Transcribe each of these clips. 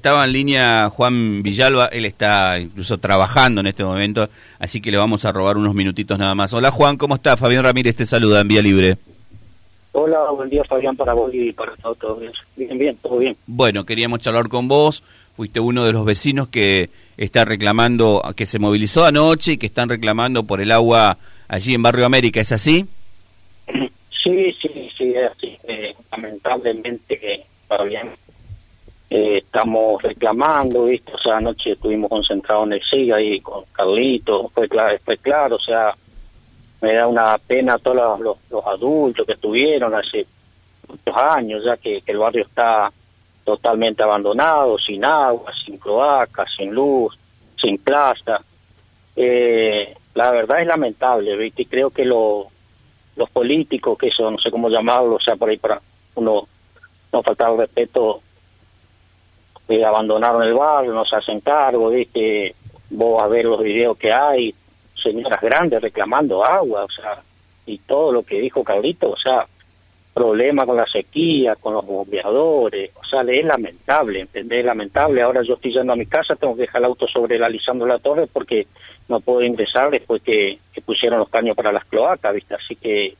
estaba en línea Juan Villalba, él está incluso trabajando en este momento, así que le vamos a robar unos minutitos nada más. Hola Juan, ¿cómo está? Fabián Ramírez te saluda en Vía Libre. Hola, buen día Fabián para vos y para todos. Todo bien. bien, bien, todo bien. Bueno, queríamos charlar con vos, fuiste uno de los vecinos que está reclamando, que se movilizó anoche y que están reclamando por el agua allí en Barrio América, ¿es así? Sí, sí, sí, es así. Eh, lamentablemente, que Fabián eh, estamos reclamando, ¿viste? O sea, anoche estuvimos concentrados en el SIGA ahí con Carlito, fue claro, fue claro, o sea, me da una pena a todos los, adultos que estuvieron hace muchos años, ya que, el barrio está totalmente abandonado, sin agua, sin cloaca, sin luz, sin plaza. Eh, la verdad es lamentable, ¿viste? Y creo que los políticos, que eso no sé cómo llamarlo, o sea, por ahí para uno no faltar respeto, abandonaron el barrio, no se hacen cargo, ¿viste? Vos a ver los videos que hay, señoras grandes reclamando agua, o sea, y todo lo que dijo Cabrito, o sea, problema con la sequía, con los bombeadores, o sea, es lamentable, ¿entendés? lamentable. Ahora yo estoy yendo a mi casa, tengo que dejar el auto sobre la Lisandro La Torre porque no puedo ingresar después que, pusieron los caños para las cloacas, ¿viste? Así que,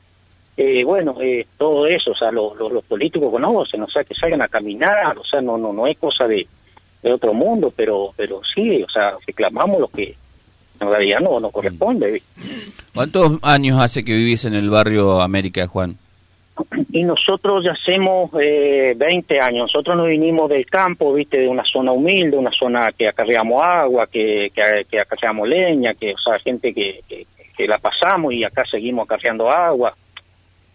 eh, bueno, eh, todo eso, o sea, los, los, políticos conocen, o sea, que salgan a caminar, o sea, no no no es cosa de, de otro mundo, pero pero sí, o sea, reclamamos lo que en realidad no, no corresponde. ¿Cuántos años hace que vivís en el barrio América, Juan? Y nosotros ya hacemos eh, 20 años. Nosotros nos vinimos del campo, viste, de una zona humilde, una zona que acarreamos agua, que, que, acarreamos leña, que, o sea, gente que, que, la pasamos y acá seguimos acarreando agua.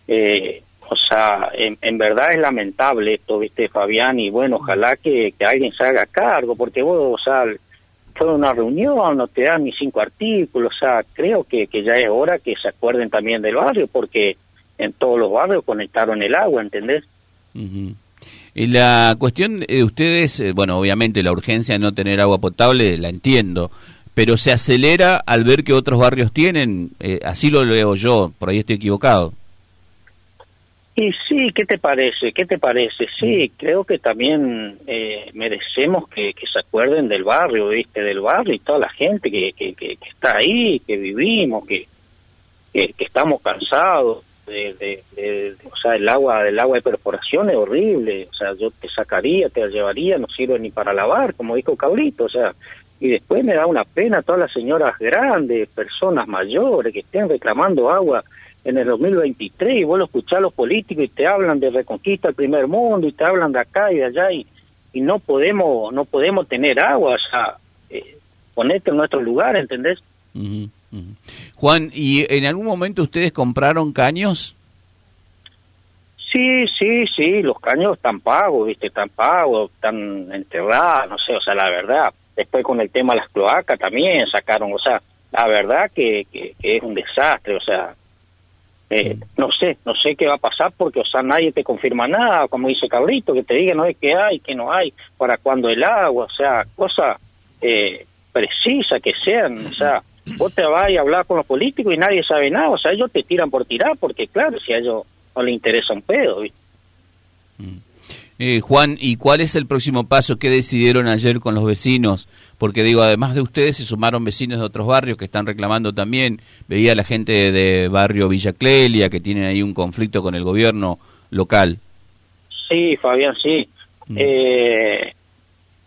Eh, o sea, en, en, verdad es lamentable esto, viste, Fabián, y bueno, ojalá que, alguien se haga cargo, porque vos, o sea, fue una reunión, no te dan ni cinco artículos, o sea, creo que, que ya es hora que se acuerden también del barrio, porque en todos los barrios conectaron el agua, ¿entendés? Y la cuestión de ustedes, eh, bueno, obviamente la urgencia de no tener agua potable la entiendo, pero se acelera al ver que otros barrios tienen, eh, así lo leo yo, por ahí estoy equivocado. Y sí, ¿qué te parece? ¿Qué te parece? Sí, creo que también eh, merecemos que, se acuerden del barrio, ¿viste? Del barrio y toda la gente que, que, que está ahí, que vivimos, que, que, estamos cansados. De, de, o sea, el agua, del agua de perforación es horrible. O sea, yo te sacaría, te la llevaría, no sirve ni para lavar, como dijo Cabrito. O sea, y después me da una pena todas las señoras grandes, personas mayores que estén reclamando agua en el 2023 y vos lo escuchás a los políticos y te hablan de reconquista del primer mundo y te hablan de acá y de allá y, y no podemos no podemos tener agua, o sea, eh, ponerte en nuestro lugar, ¿entendés? Juan, ¿y en algún momento ustedes compraron caños? Sí, sí, sí, los caños están pagos, ¿viste? Están pagos, están enterrados, no sé, o sea, la verdad. Después con el tema de las cloacas también sacaron, o sea, la verdad que, que es un desastre, o sea, eh, no sé, no sé qué va a pasar porque, o sea, nadie te confirma nada, como dice Cabrito, que te diga no es que hay, que no hay, para cuando el agua, o sea, cosas eh, precisas que sean, o sea, vos te vas a hablar con los políticos y nadie sabe nada, o sea, ellos te tiran por tirar porque, claro, si a ellos no les interesa un pedo, mm. Eh, Juan, ¿y cuál es el próximo paso que decidieron ayer con los vecinos? Porque digo, además de ustedes, se sumaron vecinos de otros barrios que están reclamando también. Veía la gente de barrio Villa Clelia que tienen ahí un conflicto con el gobierno local. Sí, Fabián, sí. Mm. Eh,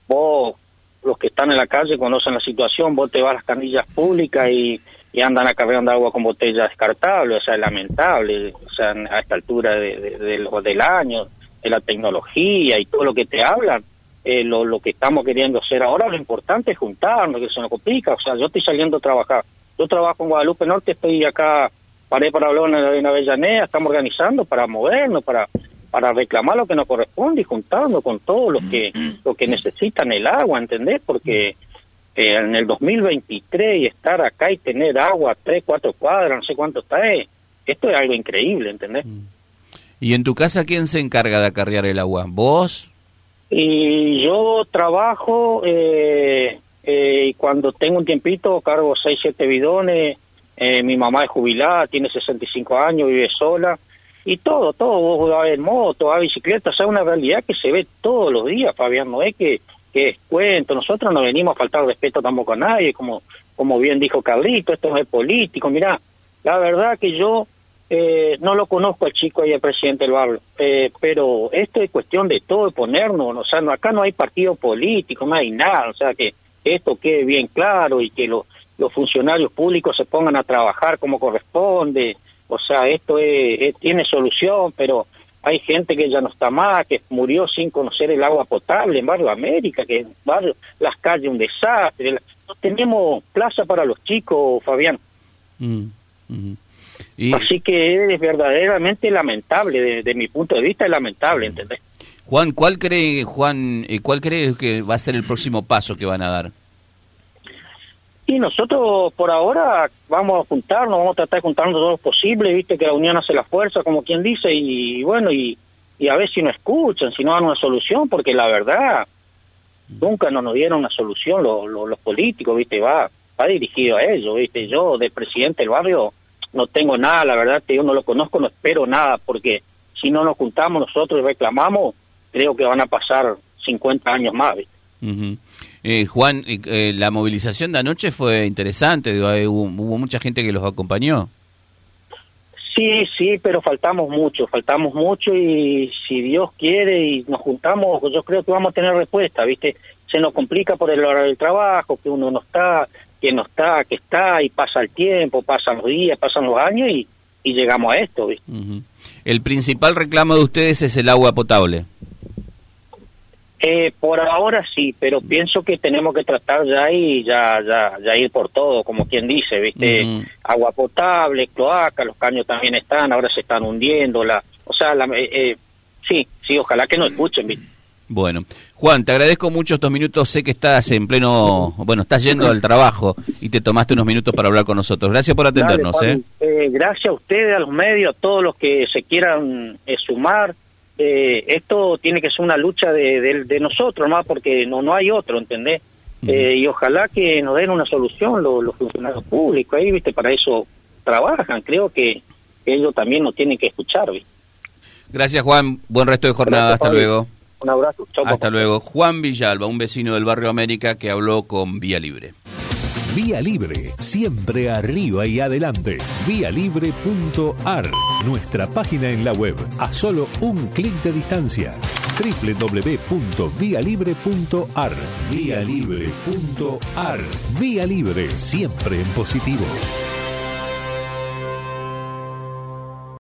vos, los que están en la calle, conocen la situación, vos te vas a las canillas públicas y, andan acarreando agua con botellas descartables, o sea, es lamentable, o sea, a esta altura de, del año de la tecnología y todo lo que te hablan, eh, lo, lo que estamos queriendo hacer ahora, lo importante es juntarnos, que se nos complica, o sea, yo estoy saliendo a trabajar, yo trabajo en Guadalupe Norte, estoy acá, paré para hablar en Avellaneda, estamos organizando para movernos, para para reclamar lo que nos corresponde y juntarnos con todos los que los que necesitan el agua, ¿entendés? Porque eh, en el 2023 y estar acá y tener agua tres, cuatro cuadras, no sé cuánto está, eh, esto es algo increíble, ¿entendés? Mm. ¿Y en tu casa quién se encarga de acarrear el agua? ¿Vos? Y yo trabajo eh, eh, cuando tengo un tiempito cargo 6, 7 bidones. Eh, mi mamá es jubilada, tiene 65 años, vive sola. Y todo, todo, vos vas en moto, a bicicleta, o sea, una realidad que se ve todos los días, Fabián, no es que, que es cuento. Nosotros no venimos a faltar respeto tampoco a nadie, como, como bien dijo Carlito, esto no es político. Mira, la verdad que yo eh, no lo conozco al chico y al presidente del barrio, eh, pero esto es cuestión de todo, de ponernos, o sea, no, acá no hay partido político, no hay nada, o sea, que esto quede bien claro y que los funcionarios públicos se pongan a trabajar como corresponde, o sea, esto tiene solución, pero hay gente que ya no está más, que murió sin conocer el agua potable en Barrio América, que en barrio, las calles un desastre, no tenemos plaza para los chicos, Fabián. Mm, Así que es verdaderamente lamentable, desde mi punto de vista es lamentable, ¿entendés? Juan, ¿cuál cree, Juan, cuál cree que va a ser el próximo paso que van a dar? Y nosotros por ahora vamos a juntarnos, vamos a tratar de juntarnos todo lo posible, viste que la unión hace la fuerza, como quien dice, y, bueno, y, y, a ver si nos escuchan, si no dan una solución, porque la verdad, nunca nos, dieron una solución los políticos, viste, va, va dirigido a ellos, viste, yo de presidente del barrio no tengo nada, la verdad que yo no lo conozco, no espero nada, porque si no nos juntamos nosotros y reclamamos, creo que van a pasar 50 años más. Eh, Juan, eh, la movilización de anoche fue interesante, hubo, mucha gente que los acompañó. Sí, sí, pero faltamos mucho, faltamos mucho y si Dios quiere y nos juntamos, yo creo que vamos a tener respuesta, ¿viste? Se nos complica por el horario del trabajo, que uno no está, que no está, que está, y pasa el tiempo, pasan los días, pasan los años y, y llegamos a esto. El principal reclamo de ustedes es el agua potable. Eh, por ahora sí, pero pienso que tenemos que tratar ya y ya, ya, ya ir por todo, como quien dice, ¿viste? Agua potable, cloaca, los caños también están, ahora se están hundiendo, la, o sea, la, eh, eh, sí, sí, ojalá que nos escuchen, ¿viste? Bueno, Juan, te agradezco mucho estos minutos. Sé que estás en pleno, bueno, estás yendo al trabajo y te tomaste unos minutos para hablar con nosotros. Gracias por atendernos. ¿eh? ¿eh? gracias a ustedes, a los medios, a todos los que se quieran eh, sumar. Eh, esto tiene que ser una lucha de, de, nosotros, más porque no, no hay otro, ¿entendés? y ojalá que nos den una solución los, funcionarios públicos, ahí, ¿viste? Para eso trabajan. Creo que ellos también nos tienen que escuchar, ¿viste? Gracias, Juan. Buen resto de jornada. Hasta luego. Un abrazo. Hasta luego. Juan Villalba, un vecino del barrio América que habló con Vía Libre. Vía Libre, siempre arriba y adelante. Vialibre.ar, nuestra página en la web, a solo un clic de distancia. www.vialibre.ar. Vialibre.ar. Vía Libre, siempre en positivo.